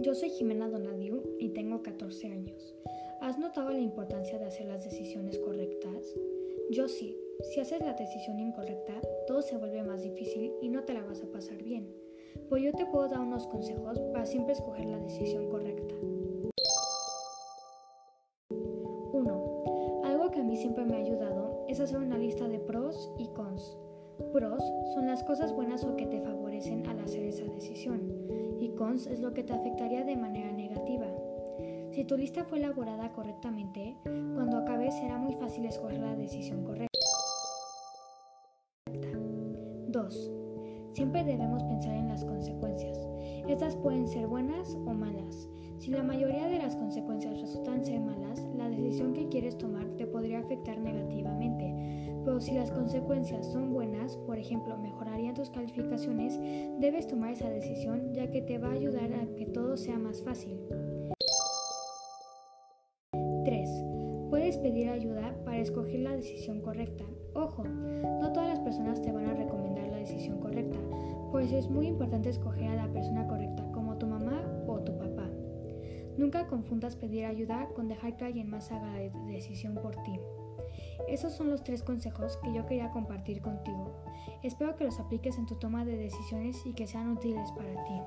Yo soy Jimena Donadiu y tengo 14 años. ¿Has notado la importancia de hacer las decisiones correctas? Yo sí. Si haces la decisión incorrecta, todo se vuelve más difícil y no te la vas a pasar bien. Pues yo te puedo dar unos consejos para siempre escoger la decisión correcta. 1. Algo que a mí siempre me ha ayudado es hacer una lista de pros y cons. Pros son las cosas buenas o que te favorecen al es lo que te afectaría de manera negativa. Si tu lista fue elaborada correctamente, cuando acabes será muy fácil escoger la decisión correcta. 2. Siempre debemos pensar en las consecuencias. Estas pueden ser buenas o malas. Si la mayoría de las consecuencias resultan ser malas, la decisión que quieres tomar te podría afectar negativamente. Pero si las consecuencias son buenas, por ejemplo, mejorarían tus calificaciones, debes tomar esa decisión ya que te va a ayudar a que todo sea más fácil. 3. Puedes pedir ayuda para escoger la decisión correcta. Ojo, no todas las personas te van a recomendar la decisión correcta, pues es muy importante escoger a la persona correcta, como tu mamá o tu papá. Nunca confundas pedir ayuda con dejar que alguien más haga la decisión por ti. Esos son los tres consejos que yo quería compartir contigo. Espero que los apliques en tu toma de decisiones y que sean útiles para ti.